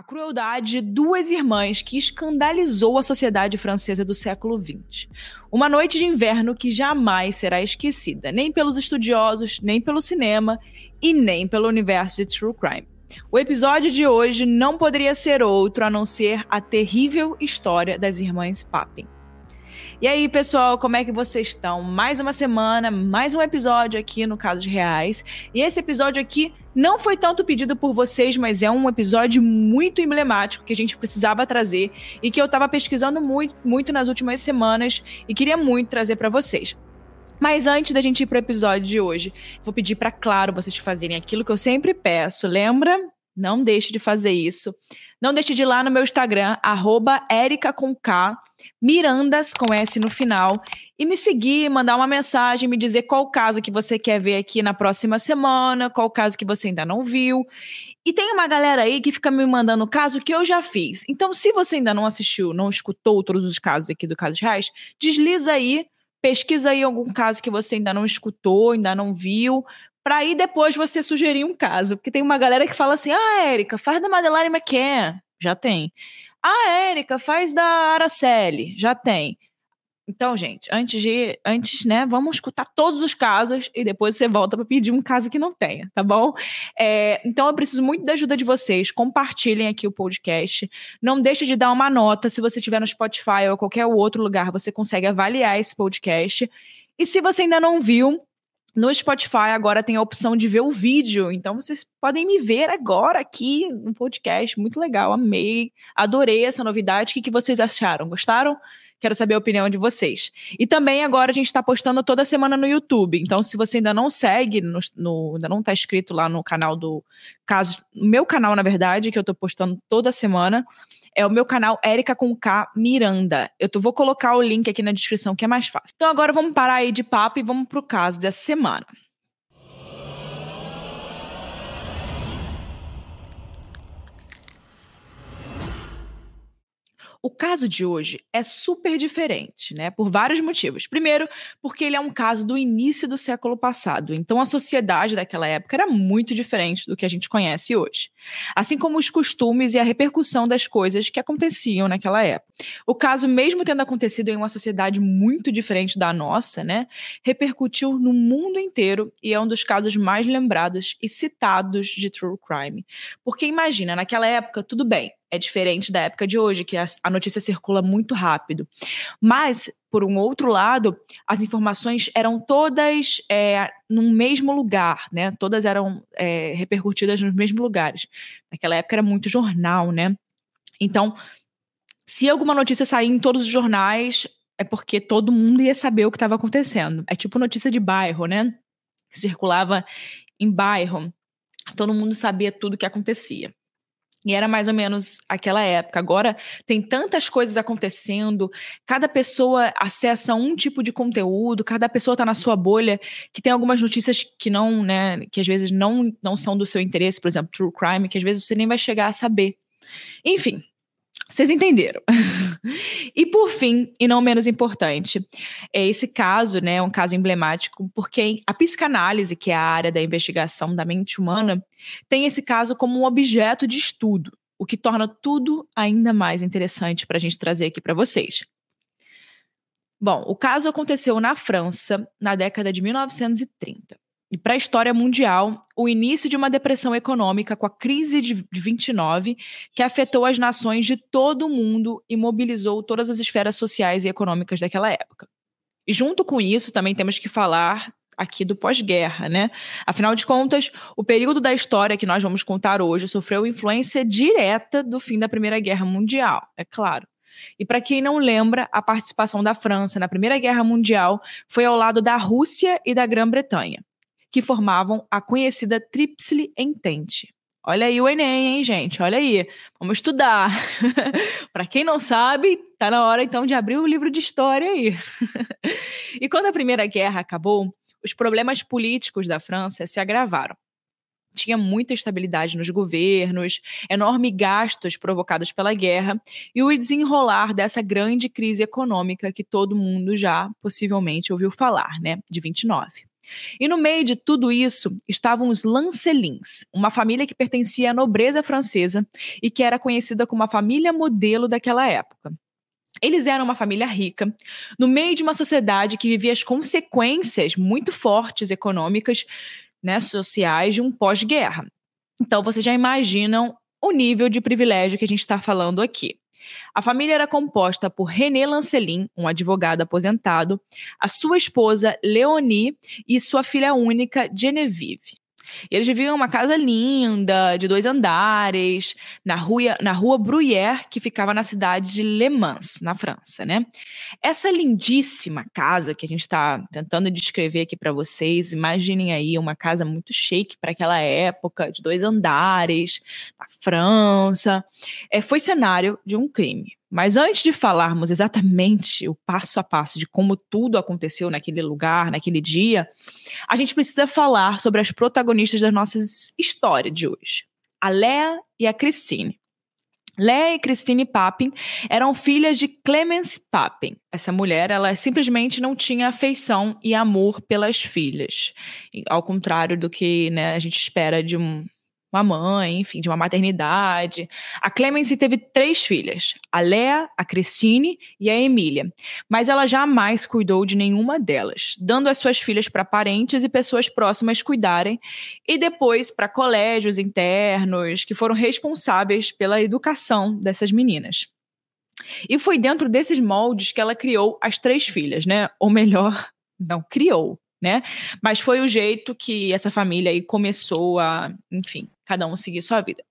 A crueldade de duas irmãs que escandalizou a sociedade francesa do século XX. Uma noite de inverno que jamais será esquecida, nem pelos estudiosos, nem pelo cinema e nem pelo universo de True Crime. O episódio de hoje não poderia ser outro a não ser a terrível história das irmãs Papin. E aí, pessoal, como é que vocês estão? Mais uma semana, mais um episódio aqui no Casos Reais. E esse episódio aqui não foi tanto pedido por vocês, mas é um episódio muito emblemático que a gente precisava trazer e que eu estava pesquisando muito, muito nas últimas semanas e queria muito trazer para vocês. Mas antes da gente ir para o episódio de hoje, vou pedir para Claro vocês fazerem aquilo que eu sempre peço, lembra? Não deixe de fazer isso. Não deixe de ir lá no meu Instagram, arroba com K, Mirandas com S no final, e me seguir, mandar uma mensagem, me dizer qual caso que você quer ver aqui na próxima semana, qual caso que você ainda não viu. E tem uma galera aí que fica me mandando caso que eu já fiz. Então, se você ainda não assistiu, não escutou todos os casos aqui do Casos Reais, desliza aí, pesquisa aí algum caso que você ainda não escutou, ainda não viu, para aí depois você sugerir um caso. Porque tem uma galera que fala assim: ah, Érica, faz da Madeleine McCann. Já tem. Ah, Érica, faz da Araceli. Já tem. Então, gente, antes de. Antes, né, vamos escutar todos os casos e depois você volta para pedir um caso que não tenha, tá bom? É, então, eu preciso muito da ajuda de vocês. Compartilhem aqui o podcast. Não deixe de dar uma nota. Se você estiver no Spotify ou qualquer outro lugar, você consegue avaliar esse podcast. E se você ainda não viu, no Spotify agora tem a opção de ver o vídeo, então vocês podem me ver agora aqui no podcast. Muito legal, amei, adorei essa novidade. O que, vocês acharam? Gostaram? Quero saber a opinião de vocês. E também agora a gente está postando toda semana no YouTube. Então, se você ainda não segue, no, no ainda não está inscrito lá no canal do caso, meu canal, na verdade, que eu estou postando toda semana, é o meu canal Érica com K Miranda. Eu tô, vou colocar o link aqui na descrição que é mais fácil. Então agora vamos parar aí de papo e vamos pro caso dessa semana. O caso de hoje é super diferente, né? Por vários motivos. Primeiro, porque ele é um caso do início do século passado, então a sociedade daquela época era muito diferente do que a gente conhece hoje. Assim como os costumes e a repercussão das coisas que aconteciam naquela época. O caso, mesmo tendo acontecido em uma sociedade muito diferente da nossa, né, repercutiu no mundo inteiro e é um dos casos mais lembrados e citados de true crime. Porque imagina, naquela época, tudo bem, é diferente da época de hoje, que a, a notícia circula muito rápido. Mas, por um outro lado, as informações eram todas é, no mesmo lugar, né? Todas eram é, repercutidas nos mesmos lugares. Naquela época era muito jornal, né? Então, se alguma notícia sair em todos os jornais, é porque todo mundo ia saber o que estava acontecendo. É tipo notícia de bairro, né? Circulava em bairro, todo mundo sabia tudo o que acontecia. E era mais ou menos aquela época. Agora tem tantas coisas acontecendo, cada pessoa acessa um tipo de conteúdo, cada pessoa está na sua bolha, que tem algumas notícias que não, né, que às vezes não, não são do seu interesse, por exemplo, true crime, que às vezes você nem vai chegar a saber. Enfim, vocês entenderam. e por fim, e não menos importante, é esse caso, né, é um caso emblemático, porque a psicanálise, que é a área da investigação da mente humana, tem esse caso como um objeto de estudo, o que torna tudo ainda mais interessante para a gente trazer aqui para vocês. Bom, o caso aconteceu na França na década de 1930 e para a história mundial, o início de uma depressão econômica com a crise de 29, que afetou as nações de todo o mundo e mobilizou todas as esferas sociais e econômicas daquela época. E junto com isso, também temos que falar aqui do pós-guerra, né? Afinal de contas, o período da história que nós vamos contar hoje sofreu influência direta do fim da Primeira Guerra Mundial, é claro. E para quem não lembra, a participação da França na Primeira Guerra Mundial foi ao lado da Rússia e da Grã-Bretanha que formavam a conhecida Tríplice Entente. Olha aí o Enem, hein, gente? Olha aí. Vamos estudar. Para quem não sabe, tá na hora então de abrir o livro de história aí. e quando a Primeira Guerra acabou, os problemas políticos da França se agravaram. Tinha muita instabilidade nos governos, enormes gastos provocados pela guerra e o desenrolar dessa grande crise econômica que todo mundo já possivelmente ouviu falar, né, de 29. E no meio de tudo isso estavam os Lancelins, uma família que pertencia à nobreza francesa e que era conhecida como a família modelo daquela época. Eles eram uma família rica, no meio de uma sociedade que vivia as consequências muito fortes econômicas, né, sociais de um pós-guerra. Então, vocês já imaginam o nível de privilégio que a gente está falando aqui. A família era composta por René Lancelin, um advogado aposentado, a sua esposa Leonie e sua filha única Genevieve. Eles viviam em uma casa linda, de dois andares, na rua, na rua Bruyère, que ficava na cidade de Le Mans, na França, né? Essa lindíssima casa que a gente está tentando descrever aqui para vocês, imaginem aí uma casa muito chique para aquela época, de dois andares, na França, é, foi cenário de um crime. Mas antes de falarmos exatamente o passo a passo de como tudo aconteceu naquele lugar, naquele dia, a gente precisa falar sobre as protagonistas da nossa história de hoje, a Lea e a Christine. Lea e Christine Papin eram filhas de Clemence Papin. Essa mulher, ela simplesmente não tinha afeição e amor pelas filhas, ao contrário do que né, a gente espera de um, uma mãe, enfim, de uma maternidade. A Clemence teve três filhas, a Lea, a Christine e a Emília, mas ela jamais cuidou de nenhuma delas, dando as suas filhas para parentes e pessoas próximas cuidarem e depois para colégios internos que foram responsáveis pela educação dessas meninas. E foi dentro desses moldes que ela criou as três filhas, né? Ou melhor, não criou, né? Mas foi o jeito que essa família aí começou a, enfim, cada um seguir sua vida.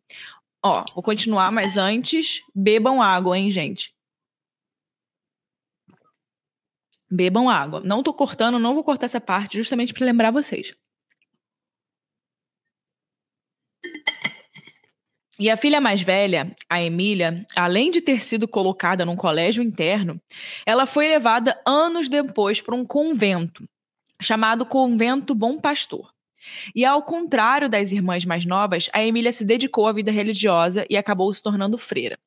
Ó, vou continuar, mas antes, bebam água, hein, gente? Bebam água. Não tô cortando, não vou cortar essa parte, justamente para lembrar vocês. E a filha mais velha, a Emília, além de ter sido colocada num colégio interno, ela foi levada anos depois para um convento, chamado Convento Bom Pastor. E ao contrário das irmãs mais novas, a Emília se dedicou à vida religiosa e acabou se tornando freira.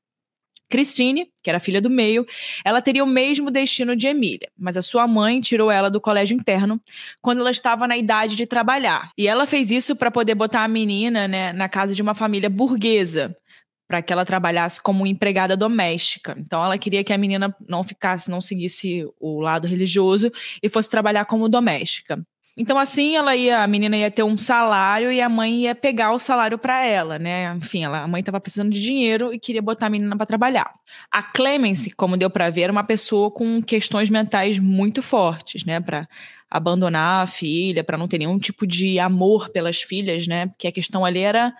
Christine, que era filha do meio, ela teria o mesmo destino de Emília, mas a sua mãe tirou ela do colégio interno quando ela estava na idade de trabalhar. E ela fez isso para poder botar a menina né, na casa de uma família burguesa, para que ela trabalhasse como empregada doméstica. Então ela queria que a menina não ficasse, não seguisse o lado religioso e fosse trabalhar como doméstica. Então assim, ela ia, a menina ia ter um salário e a mãe ia pegar o salário para ela, né? Enfim, ela, a mãe estava precisando de dinheiro e queria botar a menina para trabalhar. A Clemence, como deu para ver, era uma pessoa com questões mentais muito fortes, né, para abandonar a filha, para não ter nenhum tipo de amor pelas filhas, né? Porque a questão ali era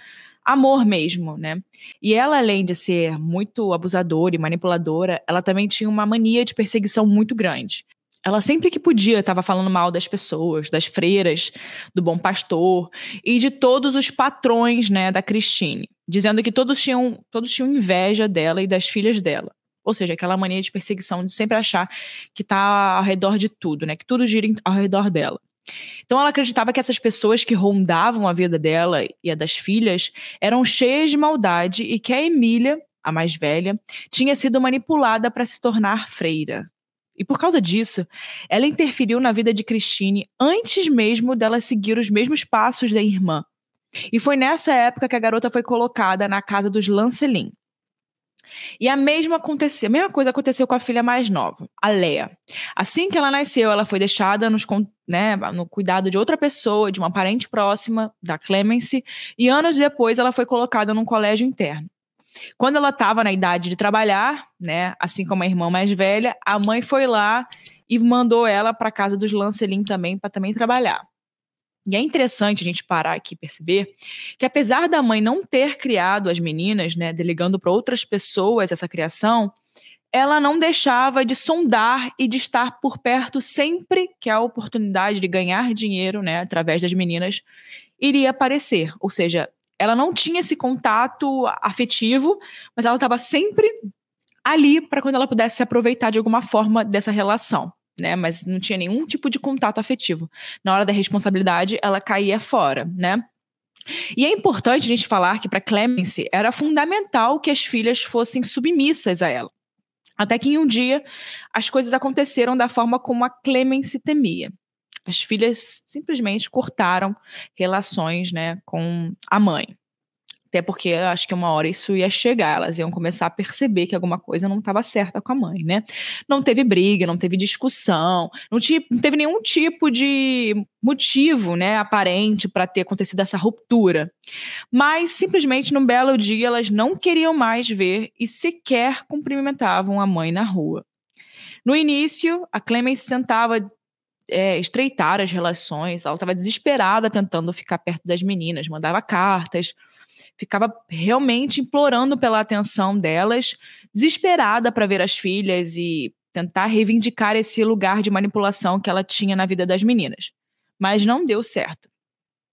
amor mesmo, né? E ela, além de ser muito abusadora e manipuladora, ela também tinha uma mania de perseguição muito grande. Ela sempre que podia estava falando mal das pessoas, das freiras, do bom pastor e de todos os patrões, né, da Christine, dizendo que todos tinham, todos tinham inveja dela e das filhas dela. Ou seja, aquela mania de perseguição de sempre achar que está ao redor de tudo, né, que tudo gira ao redor dela. Então ela acreditava que essas pessoas que rondavam a vida dela e a das filhas eram cheias de maldade e que a Emília, a mais velha, tinha sido manipulada para se tornar freira. E por causa disso, ela interferiu na vida de Christine antes mesmo dela seguir os mesmos passos da irmã. E foi nessa época que a garota foi colocada na casa dos Lancelin. E a mesma aconteceu, a mesma coisa aconteceu com a filha mais nova, a Lea. Assim que ela nasceu, ela foi deixada nos, né, no cuidado de outra pessoa, de uma parente próxima da Clemence, e anos depois ela foi colocada num colégio interno. Quando ela estava na idade de trabalhar, né, assim como a irmã mais velha, a mãe foi lá e mandou ela para casa dos Lancelin também para também trabalhar. E é interessante a gente parar aqui e perceber que, apesar da mãe não ter criado as meninas, né, delegando para outras pessoas essa criação, ela não deixava de sondar e de estar por perto sempre que a oportunidade de ganhar dinheiro, né, através das meninas, iria aparecer. Ou seja, ela não tinha esse contato afetivo, mas ela estava sempre ali para quando ela pudesse se aproveitar de alguma forma dessa relação né? Mas não tinha nenhum tipo de contato afetivo. Na hora da responsabilidade, ela caía fora, né? E é importante a gente falar que para Clemence era fundamental que as filhas fossem submissas a ela. Até que em um dia as coisas aconteceram da forma como a Clemence temia. As filhas simplesmente cortaram relações né, com a mãe. Até porque eu acho que uma hora isso ia chegar, elas iam começar a perceber que alguma coisa não estava certa com a mãe, né? Não teve briga, não teve discussão, não, não teve nenhum tipo de motivo, né, aparente para ter acontecido essa ruptura. Mas simplesmente num belo dia elas não queriam mais ver e sequer cumprimentavam a mãe na rua. No início, a Clemence tentava é, estreitar as relações, ela estava desesperada tentando ficar perto das meninas, mandava cartas, ficava realmente implorando pela atenção delas, desesperada para ver as filhas e tentar reivindicar esse lugar de manipulação que ela tinha na vida das meninas. Mas não deu certo.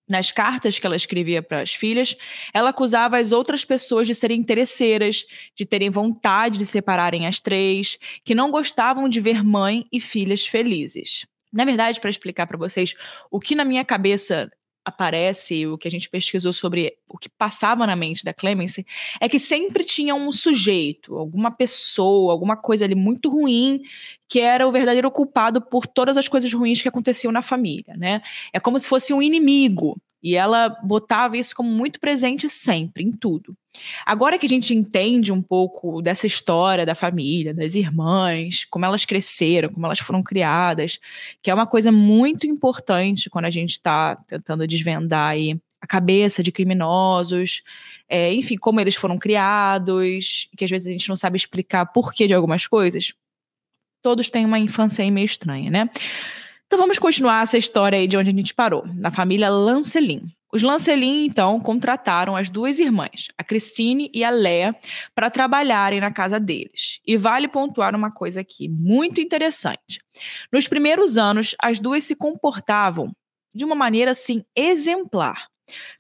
Nas cartas que ela escrevia para as filhas, ela acusava as outras pessoas de serem interesseiras, de terem vontade de separarem as três, que não gostavam de ver mãe e filhas felizes. Na verdade, para explicar para vocês o que na minha cabeça aparece, o que a gente pesquisou sobre o que passava na mente da Clemence, é que sempre tinha um sujeito, alguma pessoa, alguma coisa ali muito ruim que era o verdadeiro culpado por todas as coisas ruins que aconteciam na família, né? É como se fosse um inimigo. E ela botava isso como muito presente sempre, em tudo. Agora que a gente entende um pouco dessa história da família, das irmãs, como elas cresceram, como elas foram criadas, que é uma coisa muito importante quando a gente está tentando desvendar aí a cabeça de criminosos, é, enfim, como eles foram criados, que às vezes a gente não sabe explicar porquê de algumas coisas. Todos têm uma infância aí meio estranha, né? Então vamos continuar essa história aí de onde a gente parou, na família Lancelin. Os Lancelin, então, contrataram as duas irmãs, a Christine e a Lea, para trabalharem na casa deles. E vale pontuar uma coisa aqui muito interessante. Nos primeiros anos, as duas se comportavam de uma maneira assim exemplar.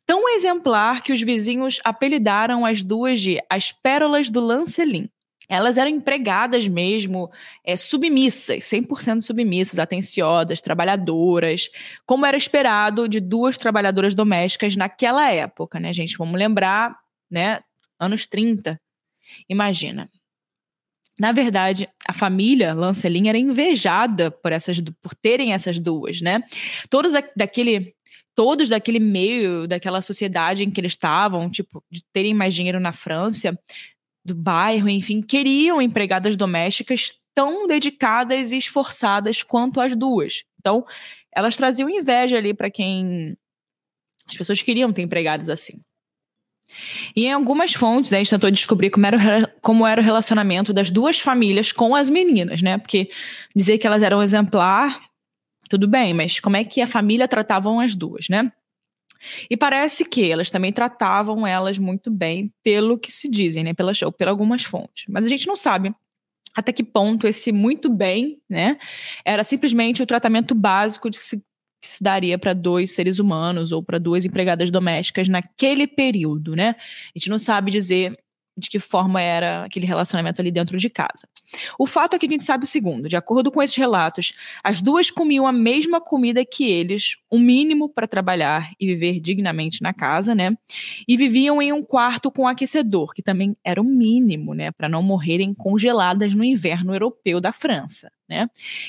Tão exemplar que os vizinhos apelidaram as duas de as pérolas do Lancelin elas eram empregadas mesmo, é, submissas, 100% submissas, atenciosas, trabalhadoras, como era esperado de duas trabalhadoras domésticas naquela época, né, gente? Vamos lembrar, né, anos 30. Imagina. Na verdade, a família Lancelin era invejada por essas por terem essas duas, né? Todos daquele todos daquele meio, daquela sociedade em que eles estavam, tipo, de terem mais dinheiro na França, do bairro, enfim, queriam empregadas domésticas tão dedicadas e esforçadas quanto as duas. Então, elas traziam inveja ali para quem as pessoas queriam ter empregadas assim. E em algumas fontes, né, a gente tentou descobrir como era, como era o relacionamento das duas famílias com as meninas, né? Porque dizer que elas eram exemplar, tudo bem, mas como é que a família tratavam as duas, né? E parece que elas também tratavam elas muito bem, pelo que se dizem, né? Pelas, ou por algumas fontes. Mas a gente não sabe até que ponto esse muito bem, né? Era simplesmente o tratamento básico de que se, que se daria para dois seres humanos ou para duas empregadas domésticas naquele período, né? A gente não sabe dizer de que forma era aquele relacionamento ali dentro de casa. O fato é que a gente sabe o segundo: de acordo com esses relatos, as duas comiam a mesma comida que eles, o um mínimo para trabalhar e viver dignamente na casa, né? E viviam em um quarto com aquecedor, que também era o mínimo, né, para não morrerem congeladas no inverno europeu da França, né?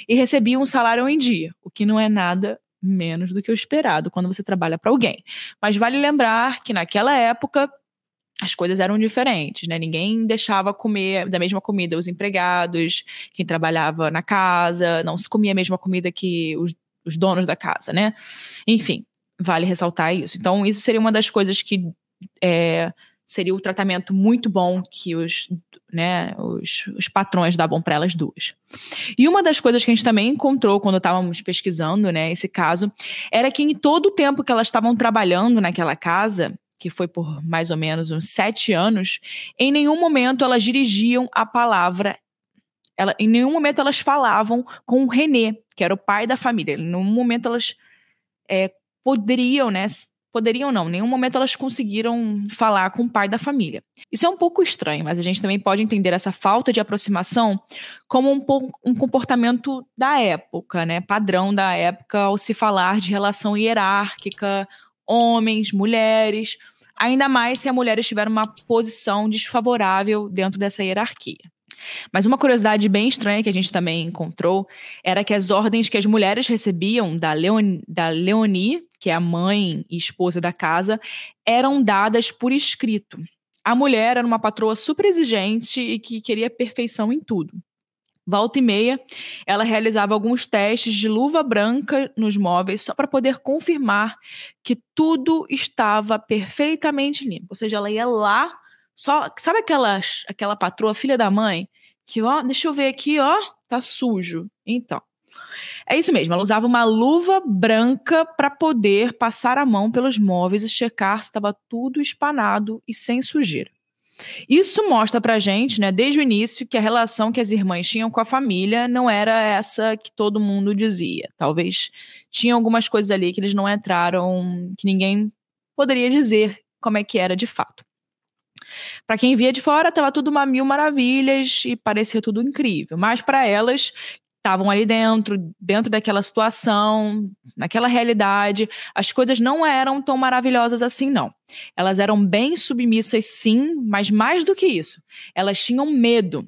E recebiam um salário em dia, o que não é nada menos do que o esperado quando você trabalha para alguém. Mas vale lembrar que naquela época as coisas eram diferentes, né? Ninguém deixava comer da mesma comida os empregados, quem trabalhava na casa, não se comia a mesma comida que os, os donos da casa, né? Enfim, vale ressaltar isso. Então, isso seria uma das coisas que é, seria o tratamento muito bom que os, né, os, os patrões davam para elas duas. E uma das coisas que a gente também encontrou quando estávamos pesquisando, né, esse caso, era que em todo o tempo que elas estavam trabalhando naquela casa, que foi por mais ou menos uns sete anos, em nenhum momento elas dirigiam a palavra. Ela, em nenhum momento elas falavam com o René, que era o pai da família. Em nenhum momento elas é, poderiam, né? Poderiam não, em nenhum momento elas conseguiram falar com o pai da família. Isso é um pouco estranho, mas a gente também pode entender essa falta de aproximação como um, um comportamento da época, né? Padrão da época ao se falar de relação hierárquica homens, mulheres, ainda mais se a mulher estiver numa posição desfavorável dentro dessa hierarquia. Mas uma curiosidade bem estranha que a gente também encontrou era que as ordens que as mulheres recebiam da, Leon, da Leonie, que é a mãe e esposa da casa, eram dadas por escrito. A mulher era uma patroa super exigente e que queria perfeição em tudo. Volta e meia, ela realizava alguns testes de luva branca nos móveis só para poder confirmar que tudo estava perfeitamente limpo. Ou seja, ela ia lá, só. Sabe aquela, aquela patroa, filha da mãe, que, ó, deixa eu ver aqui, ó, tá sujo. Então. É isso mesmo, ela usava uma luva branca para poder passar a mão pelos móveis e checar se estava tudo espanado e sem sujeira. Isso mostra pra gente, né, desde o início, que a relação que as irmãs tinham com a família não era essa que todo mundo dizia. Talvez tinha algumas coisas ali que eles não entraram, que ninguém poderia dizer como é que era de fato. Para quem via de fora, estava tudo uma mil maravilhas e parecia tudo incrível. Mas para elas, estavam ali dentro, dentro daquela situação, naquela realidade, as coisas não eram tão maravilhosas assim, não. Elas eram bem submissas, sim, mas mais do que isso, elas tinham medo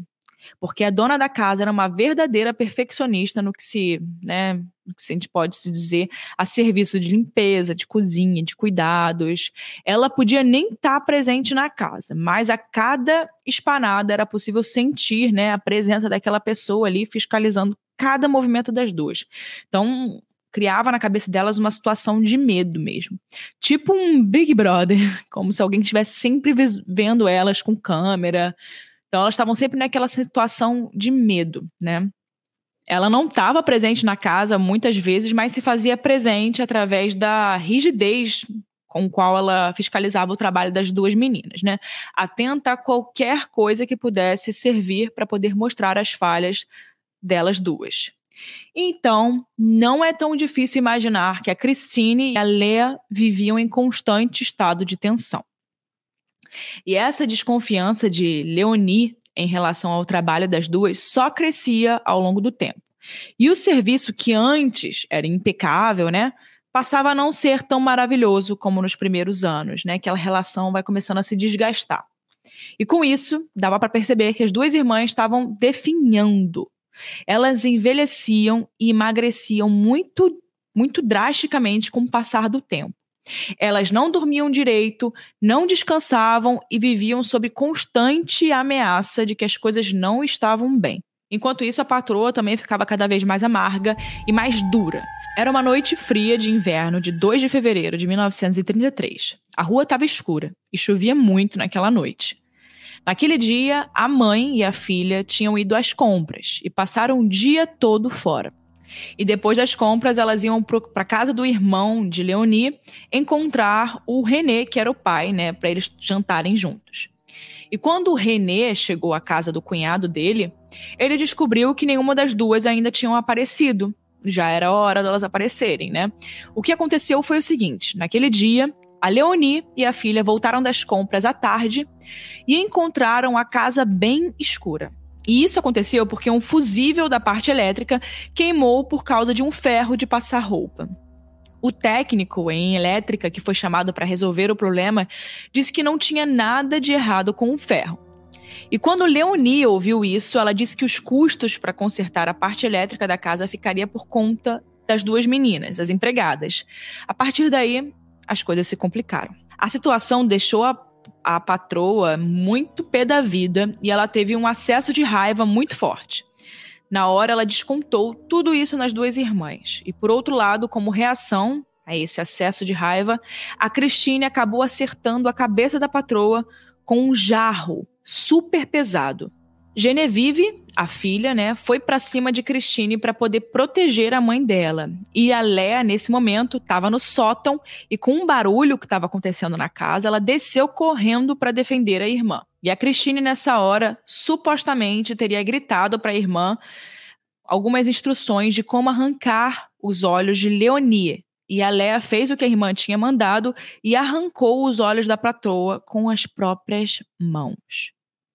porque a dona da casa era uma verdadeira perfeccionista no que se, né, que a gente pode se dizer, a serviço de limpeza, de cozinha, de cuidados. Ela podia nem estar tá presente na casa, mas a cada espanada era possível sentir, né, a presença daquela pessoa ali fiscalizando cada movimento das duas. Então, criava na cabeça delas uma situação de medo mesmo. Tipo um Big Brother, como se alguém estivesse sempre vendo elas com câmera, então elas estavam sempre naquela situação de medo, né? Ela não estava presente na casa muitas vezes, mas se fazia presente através da rigidez com qual ela fiscalizava o trabalho das duas meninas, né? Atenta a qualquer coisa que pudesse servir para poder mostrar as falhas delas duas. Então, não é tão difícil imaginar que a Christine e a Lea viviam em constante estado de tensão. E essa desconfiança de Leonie em relação ao trabalho das duas só crescia ao longo do tempo. E o serviço que antes era impecável, né, passava a não ser tão maravilhoso como nos primeiros anos, né? Aquela relação vai começando a se desgastar. E com isso, dava para perceber que as duas irmãs estavam definhando. Elas envelheciam e emagreciam muito muito drasticamente com o passar do tempo. Elas não dormiam direito, não descansavam e viviam sob constante ameaça de que as coisas não estavam bem. Enquanto isso, a patroa também ficava cada vez mais amarga e mais dura. Era uma noite fria de inverno de 2 de fevereiro de 1933. A rua estava escura e chovia muito naquela noite. Naquele dia, a mãe e a filha tinham ido às compras e passaram o dia todo fora. E depois das compras, elas iam para casa do irmão de Leonie encontrar o René, que era o pai, né, para eles jantarem juntos. E quando o René chegou à casa do cunhado dele, ele descobriu que nenhuma das duas ainda tinham aparecido. Já era hora delas aparecerem, né? O que aconteceu foi o seguinte: naquele dia, a Leonie e a filha voltaram das compras à tarde e encontraram a casa bem escura. E isso aconteceu porque um fusível da parte elétrica queimou por causa de um ferro de passar roupa. O técnico em elétrica que foi chamado para resolver o problema disse que não tinha nada de errado com o ferro. E quando Leonie ouviu isso, ela disse que os custos para consertar a parte elétrica da casa ficaria por conta das duas meninas, as empregadas. A partir daí, as coisas se complicaram. A situação deixou a a patroa muito pé da vida e ela teve um acesso de raiva muito forte. Na hora, ela descontou tudo isso nas duas irmãs. E por outro lado, como reação a esse acesso de raiva, a Cristine acabou acertando a cabeça da patroa com um jarro super pesado. Genevieve, a filha, né, foi para cima de Christine para poder proteger a mãe dela. E a Léa, nesse momento, estava no sótão e com um barulho que estava acontecendo na casa, ela desceu correndo para defender a irmã. E a Christine, nessa hora, supostamente teria gritado para a irmã algumas instruções de como arrancar os olhos de Leonie. E a Léa fez o que a irmã tinha mandado e arrancou os olhos da patroa com as próprias mãos.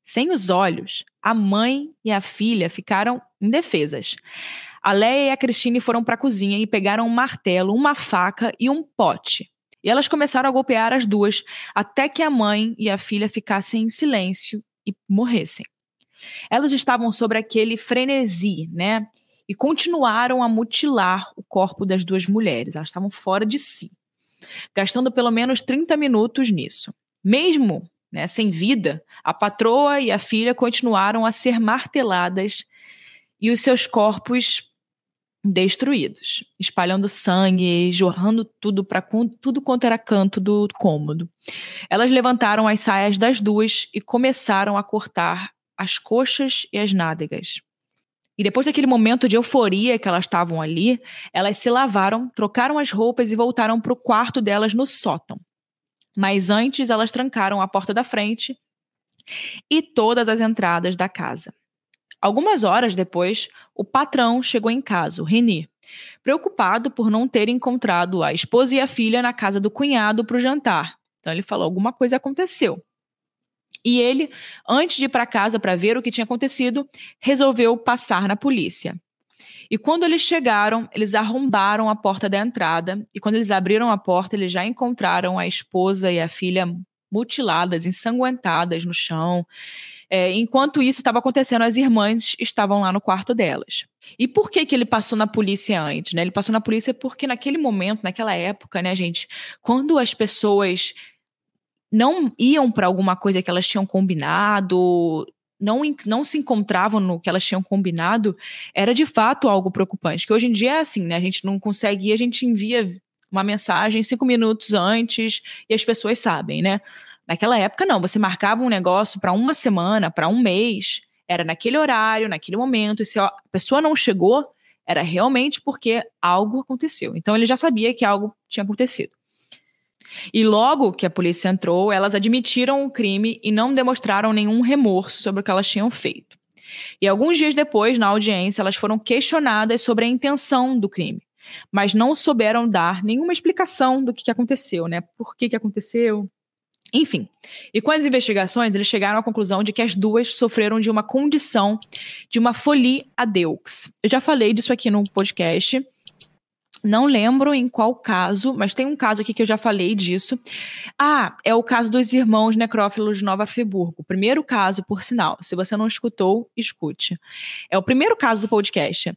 Sem os olhos, a mãe e a filha ficaram indefesas. A Leia e a Cristine foram para a cozinha e pegaram um martelo, uma faca e um pote. E elas começaram a golpear as duas até que a mãe e a filha ficassem em silêncio e morressem. Elas estavam sobre aquele frenesi, né? E continuaram a mutilar o corpo das duas mulheres. Elas estavam fora de si, gastando pelo menos 30 minutos nisso. Mesmo né, sem vida, a patroa e a filha continuaram a ser marteladas e os seus corpos destruídos, espalhando sangue, jorrando tudo para tudo quanto era canto do cômodo. Elas levantaram as saias das duas e começaram a cortar as coxas e as nádegas. E depois daquele momento de euforia que elas estavam ali, elas se lavaram, trocaram as roupas e voltaram para o quarto delas no sótão. Mas antes, elas trancaram a porta da frente e todas as entradas da casa. Algumas horas depois, o patrão chegou em casa, o Reni, preocupado por não ter encontrado a esposa e a filha na casa do cunhado para o jantar. Então ele falou: alguma coisa aconteceu. E ele, antes de ir para casa para ver o que tinha acontecido, resolveu passar na polícia. E quando eles chegaram, eles arrombaram a porta da entrada. E quando eles abriram a porta, eles já encontraram a esposa e a filha mutiladas, ensanguentadas no chão. É, enquanto isso estava acontecendo, as irmãs estavam lá no quarto delas. E por que, que ele passou na polícia antes? Né? Ele passou na polícia porque naquele momento, naquela época, né, gente, quando as pessoas não iam para alguma coisa que elas tinham combinado, não, não se encontravam no que elas tinham combinado, era de fato algo preocupante. Que hoje em dia é assim, né? A gente não consegue ir, a gente envia uma mensagem cinco minutos antes e as pessoas sabem, né? Naquela época, não. Você marcava um negócio para uma semana, para um mês, era naquele horário, naquele momento, e se a pessoa não chegou, era realmente porque algo aconteceu. Então ele já sabia que algo tinha acontecido. E logo que a polícia entrou, elas admitiram o crime e não demonstraram nenhum remorso sobre o que elas tinham feito. E alguns dias depois, na audiência, elas foram questionadas sobre a intenção do crime, mas não souberam dar nenhuma explicação do que, que aconteceu, né? Por que, que aconteceu, enfim, e com as investigações, eles chegaram à conclusão de que as duas sofreram de uma condição de uma folie à deux. Eu já falei disso aqui no podcast. Não lembro em qual caso, mas tem um caso aqui que eu já falei disso. Ah, é o caso dos irmãos necrófilos de Nova Friburgo. Primeiro caso, por sinal. Se você não escutou, escute. É o primeiro caso do podcast.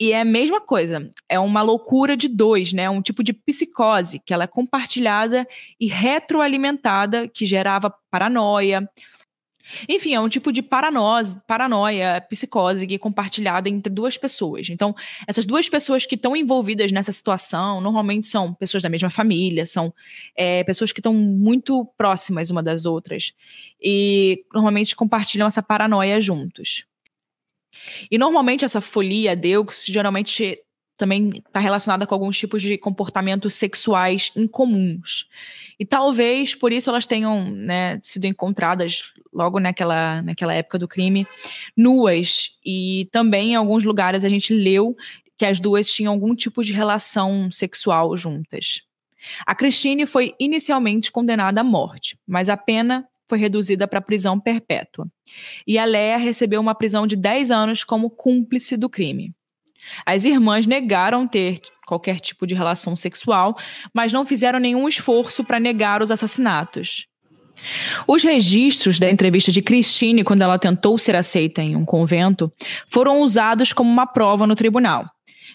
E é a mesma coisa, é uma loucura de dois, né? Um tipo de psicose que ela é compartilhada e retroalimentada que gerava paranoia. Enfim, é um tipo de paranose, paranoia, psicose que é compartilhada entre duas pessoas. Então, essas duas pessoas que estão envolvidas nessa situação normalmente são pessoas da mesma família, são é, pessoas que estão muito próximas uma das outras e normalmente compartilham essa paranoia juntos. E normalmente essa folia Deux geralmente também está relacionada com alguns tipos de comportamentos sexuais incomuns. E talvez por isso elas tenham né, sido encontradas logo naquela, naquela época do crime nuas. E também em alguns lugares a gente leu que as duas tinham algum tipo de relação sexual juntas. A Christine foi inicialmente condenada à morte, mas a pena foi reduzida para prisão perpétua. E a Leia recebeu uma prisão de 10 anos como cúmplice do crime. As irmãs negaram ter qualquer tipo de relação sexual, mas não fizeram nenhum esforço para negar os assassinatos. Os registros da entrevista de Christine quando ela tentou ser aceita em um convento foram usados como uma prova no tribunal.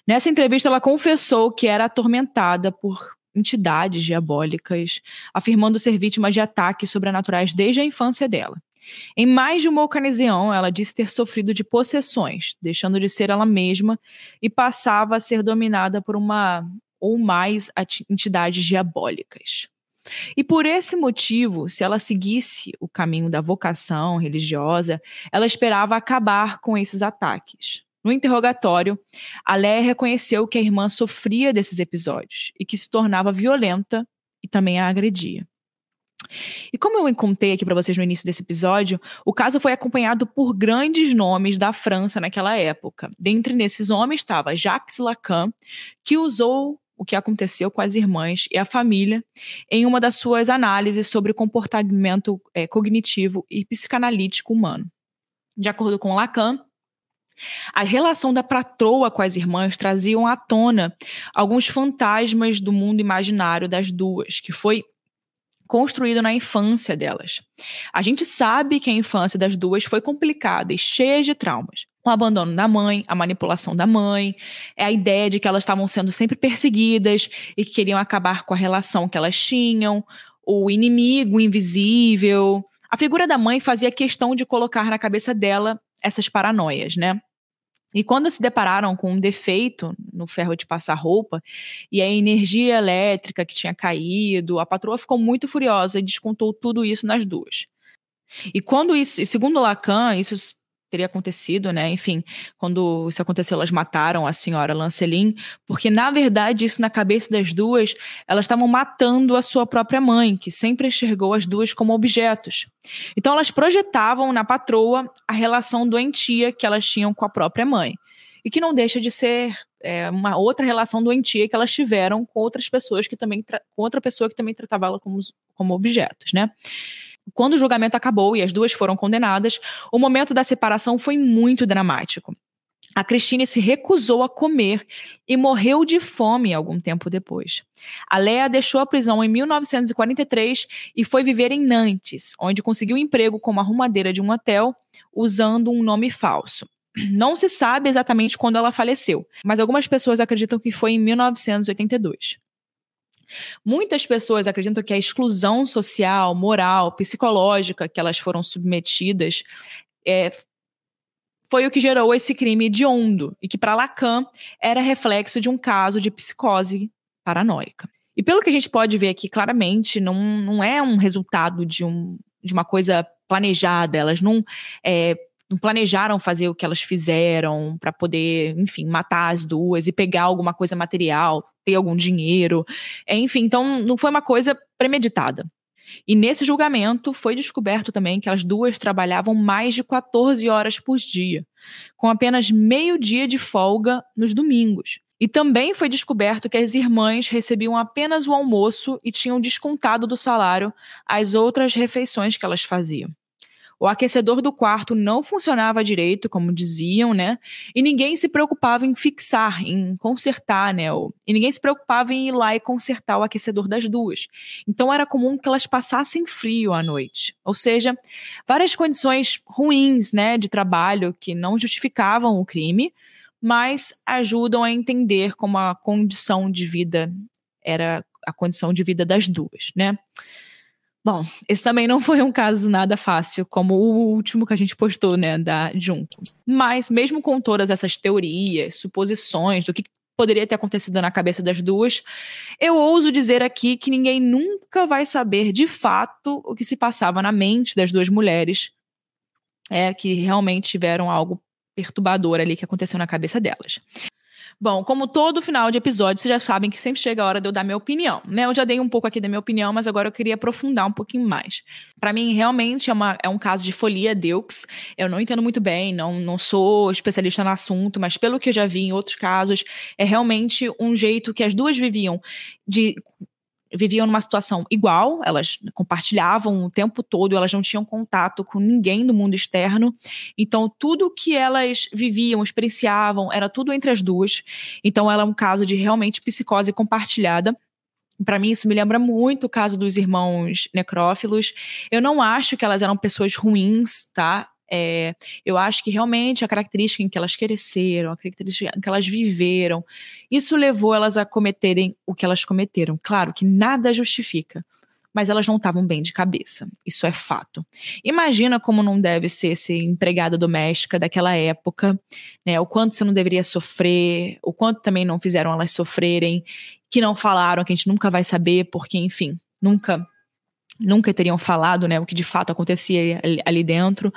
Nessa entrevista, ela confessou que era atormentada por entidades diabólicas, afirmando ser vítima de ataques sobrenaturais desde a infância dela. Em mais de uma ocasião, ela disse ter sofrido de possessões, deixando de ser ela mesma e passava a ser dominada por uma ou mais entidades diabólicas. E por esse motivo, se ela seguisse o caminho da vocação religiosa, ela esperava acabar com esses ataques. No interrogatório, a Léa reconheceu que a irmã sofria desses episódios e que se tornava violenta e também a agredia. E como eu contei aqui para vocês no início desse episódio, o caso foi acompanhado por grandes nomes da França naquela época. Dentre nesses homens estava Jacques Lacan, que usou o que aconteceu com as irmãs e a família em uma das suas análises sobre comportamento é, cognitivo e psicanalítico humano. De acordo com Lacan, a relação da patroa com as irmãs traziam à tona alguns fantasmas do mundo imaginário das duas, que foi construído na infância delas. A gente sabe que a infância das duas foi complicada e cheia de traumas. O abandono da mãe, a manipulação da mãe, é a ideia de que elas estavam sendo sempre perseguidas e que queriam acabar com a relação que elas tinham, o inimigo invisível. A figura da mãe fazia questão de colocar na cabeça dela essas paranoias, né? E quando se depararam com um defeito no ferro de passar roupa e a energia elétrica que tinha caído, a patroa ficou muito furiosa e descontou tudo isso nas duas. E quando isso, segundo Lacan, isso teria acontecido, né? Enfim, quando isso aconteceu, elas mataram a senhora Lancelin, porque na verdade isso na cabeça das duas, elas estavam matando a sua própria mãe, que sempre enxergou as duas como objetos. Então elas projetavam na patroa a relação doentia que elas tinham com a própria mãe. E que não deixa de ser é, uma outra relação doentia que elas tiveram com outras pessoas que também com outra pessoa que também tratava ela como, como objetos, né? Quando o julgamento acabou e as duas foram condenadas, o momento da separação foi muito dramático. A Christine se recusou a comer e morreu de fome algum tempo depois. A Lea deixou a prisão em 1943 e foi viver em Nantes, onde conseguiu emprego como arrumadeira de um hotel usando um nome falso. Não se sabe exatamente quando ela faleceu, mas algumas pessoas acreditam que foi em 1982. Muitas pessoas acreditam que a exclusão social, moral, psicológica que elas foram submetidas é, foi o que gerou esse crime hediondo e que para Lacan era reflexo de um caso de psicose paranoica. E pelo que a gente pode ver aqui claramente, não, não é um resultado de, um, de uma coisa planejada, elas não é, não planejaram fazer o que elas fizeram para poder, enfim, matar as duas e pegar alguma coisa material, ter algum dinheiro. É, enfim, então não foi uma coisa premeditada. E nesse julgamento foi descoberto também que as duas trabalhavam mais de 14 horas por dia, com apenas meio dia de folga nos domingos. E também foi descoberto que as irmãs recebiam apenas o almoço e tinham descontado do salário as outras refeições que elas faziam. O aquecedor do quarto não funcionava direito, como diziam, né? E ninguém se preocupava em fixar, em consertar, né? E ninguém se preocupava em ir lá e consertar o aquecedor das duas. Então era comum que elas passassem frio à noite. Ou seja, várias condições ruins, né, de trabalho que não justificavam o crime, mas ajudam a entender como a condição de vida era a condição de vida das duas, né? Bom, esse também não foi um caso nada fácil, como o último que a gente postou, né, da Junco. Mas, mesmo com todas essas teorias, suposições do que poderia ter acontecido na cabeça das duas, eu ouso dizer aqui que ninguém nunca vai saber de fato o que se passava na mente das duas mulheres, é que realmente tiveram algo perturbador ali que aconteceu na cabeça delas. Bom, como todo final de episódio, vocês já sabem que sempre chega a hora de eu dar minha opinião, né? Eu já dei um pouco aqui da minha opinião, mas agora eu queria aprofundar um pouquinho mais. Para mim, realmente é, uma, é um caso de folia Deux. Eu não entendo muito bem, não, não sou especialista no assunto, mas pelo que eu já vi em outros casos, é realmente um jeito que as duas viviam de viviam numa situação igual, elas compartilhavam o tempo todo, elas não tinham contato com ninguém do mundo externo. Então, tudo que elas viviam, experienciavam, era tudo entre as duas. Então, ela é um caso de realmente psicose compartilhada. Para mim, isso me lembra muito o caso dos irmãos necrófilos. Eu não acho que elas eram pessoas ruins, tá? É, eu acho que realmente a característica em que elas cresceram, a característica em que elas viveram, isso levou elas a cometerem o que elas cometeram. Claro que nada justifica, mas elas não estavam bem de cabeça. Isso é fato. Imagina como não deve ser ser empregada doméstica daquela época, né? O quanto você não deveria sofrer, o quanto também não fizeram elas sofrerem, que não falaram, que a gente nunca vai saber, porque, enfim, nunca nunca teriam falado, né, o que de fato acontecia ali, ali dentro.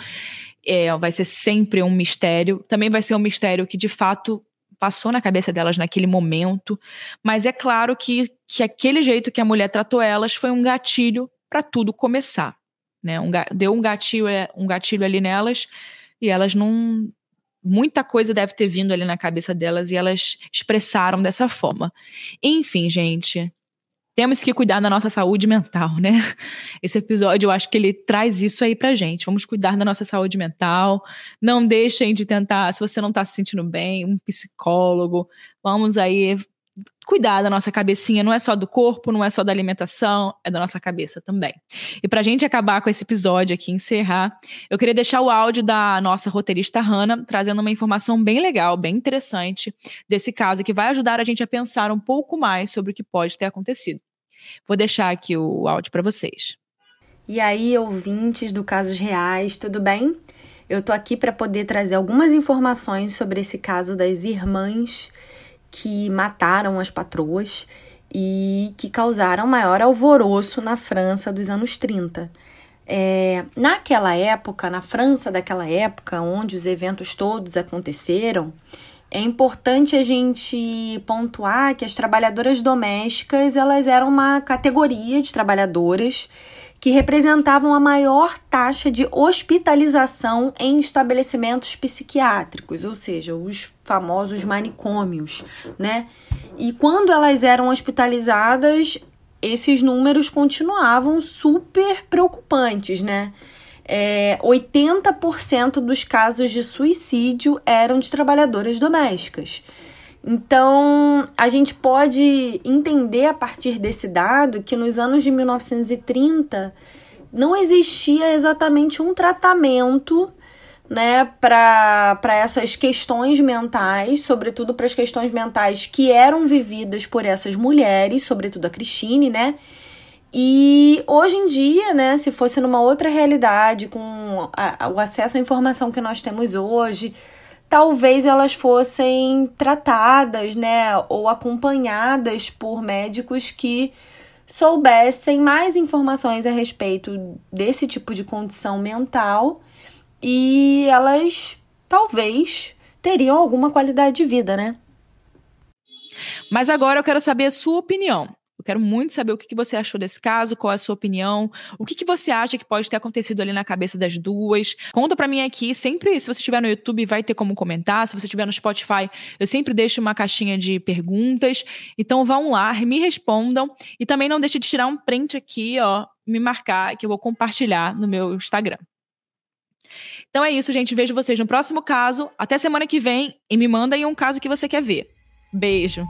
É, vai ser sempre um mistério. Também vai ser um mistério que de fato passou na cabeça delas naquele momento. Mas é claro que, que aquele jeito que a mulher tratou elas foi um gatilho para tudo começar. Né? Um, deu um gatilho, é, um gatilho ali nelas e elas não. Muita coisa deve ter vindo ali na cabeça delas e elas expressaram dessa forma. Enfim, gente, temos que cuidar da nossa saúde mental, né? Esse episódio eu acho que ele traz isso aí pra gente. Vamos cuidar da nossa saúde mental. Não deixem de tentar, se você não tá se sentindo bem, um psicólogo. Vamos aí cuidar da nossa cabecinha, não é só do corpo, não é só da alimentação, é da nossa cabeça também. E pra gente acabar com esse episódio aqui, encerrar, eu queria deixar o áudio da nossa roteirista Hannah, trazendo uma informação bem legal, bem interessante desse caso, que vai ajudar a gente a pensar um pouco mais sobre o que pode ter acontecido. Vou deixar aqui o áudio para vocês. E aí, ouvintes do Casos Reais, tudo bem? Eu tô aqui para poder trazer algumas informações sobre esse caso das irmãs que mataram as patroas e que causaram maior alvoroço na França dos anos 30. É, naquela época, na França daquela época, onde os eventos todos aconteceram, é importante a gente pontuar que as trabalhadoras domésticas elas eram uma categoria de trabalhadoras que representavam a maior taxa de hospitalização em estabelecimentos psiquiátricos, ou seja, os famosos manicômios, né? E quando elas eram hospitalizadas, esses números continuavam super preocupantes, né? É, 80% dos casos de suicídio eram de trabalhadoras domésticas. Então, a gente pode entender a partir desse dado que nos anos de 1930 não existia exatamente um tratamento né, para essas questões mentais, sobretudo para as questões mentais que eram vividas por essas mulheres, sobretudo a Cristine, né? E hoje em dia, né, se fosse numa outra realidade, com a, o acesso à informação que nós temos hoje, talvez elas fossem tratadas, né, ou acompanhadas por médicos que soubessem mais informações a respeito desse tipo de condição mental e elas talvez teriam alguma qualidade de vida, né? Mas agora eu quero saber a sua opinião. Eu quero muito saber o que, você achou desse caso, qual é a sua opinião, o que, que você acha que pode ter acontecido ali na cabeça das duas. Conta para mim aqui, sempre, se você estiver no YouTube, vai ter como comentar. Se você estiver no Spotify, eu sempre deixo uma caixinha de perguntas. Então vão lá, me respondam. E também não deixe de tirar um print aqui, ó, me marcar, que eu vou compartilhar no meu Instagram. Então é isso, gente. Vejo vocês no próximo caso. Até semana que vem e me mandem um caso que você quer ver. Beijo.